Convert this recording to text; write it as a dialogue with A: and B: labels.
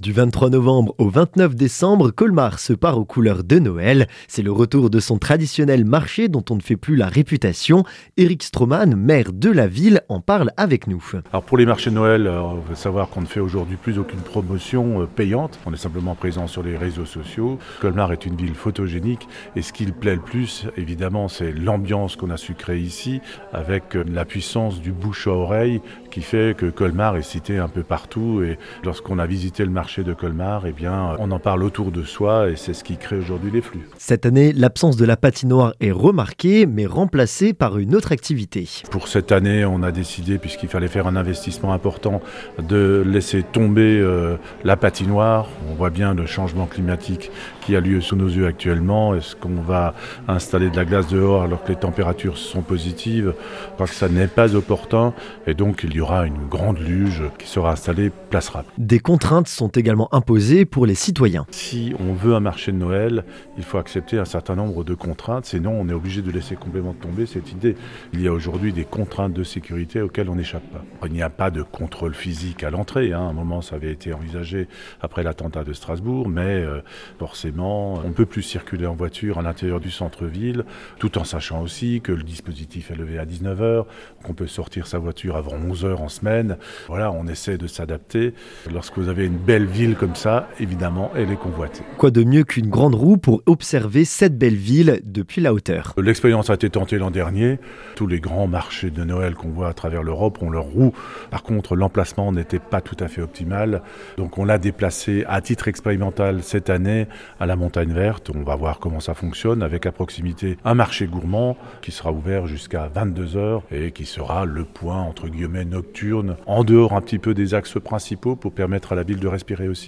A: Du 23 novembre au 29 décembre, Colmar se part aux couleurs de Noël. C'est le retour de son traditionnel marché dont on ne fait plus la réputation. Eric Stroman, maire de la ville, en parle avec nous.
B: Alors pour les marchés de Noël, euh, on veut savoir qu'on ne fait aujourd'hui plus aucune promotion euh, payante. On est simplement présent sur les réseaux sociaux. Colmar est une ville photogénique et ce qui le plaît le plus, évidemment, c'est l'ambiance qu'on a su créer ici avec euh, la puissance du bouche à oreille qui fait que Colmar est cité un peu partout et lorsqu'on a visité le marché de Colmar, eh bien, on en parle autour de soi et c'est ce qui crée aujourd'hui les flux.
A: Cette année, l'absence de la patinoire est remarquée, mais remplacée par une autre activité.
B: Pour cette année, on a décidé, puisqu'il fallait faire un investissement important, de laisser tomber euh, la patinoire. On voit bien le changement climatique qui a lieu sous nos yeux actuellement. Est-ce qu'on va installer de la glace dehors alors que les températures sont positives? Parce que ça n'est pas opportun. Et donc, il y aura une grande luge qui sera installée place Rap.
A: Des contraintes sont également imposées pour les citoyens.
B: Si on veut un marché de Noël, il faut accepter un certain nombre de contraintes, sinon on est obligé de laisser complètement tomber cette idée. Il y a aujourd'hui des contraintes de sécurité auxquelles on n'échappe pas. Il n'y a pas de contrôle physique à l'entrée. Hein. À un moment, ça avait été envisagé après l'attentat de Strasbourg, mais euh, forcément, on ne peut plus circuler en voiture à l'intérieur du centre-ville, tout en sachant aussi que le dispositif est levé à 19h, qu'on peut sortir sa voiture avant 11h en semaine. Voilà, on essaie de s'adapter. Lorsque vous avez une belle ville comme ça, évidemment, elle est convoitée.
A: Quoi de mieux qu'une grande roue pour observer cette belle ville depuis la hauteur?
B: L'expérience a été tentée l'an dernier. Tous les grands marchés de Noël qu'on voit à travers l'Europe ont leur roue. Par contre, l'emplacement n'était pas tout à fait optimal. Donc on l'a déplacé à titre expérimental cette année à la Montagne Verte. On va voir comment ça fonctionne avec à proximité un marché gourmand qui sera ouvert jusqu'à 22h et qui sera le point entre guillemets nocturne en dehors un petit peu des axes principaux pour permettre à la ville de respirer aussi.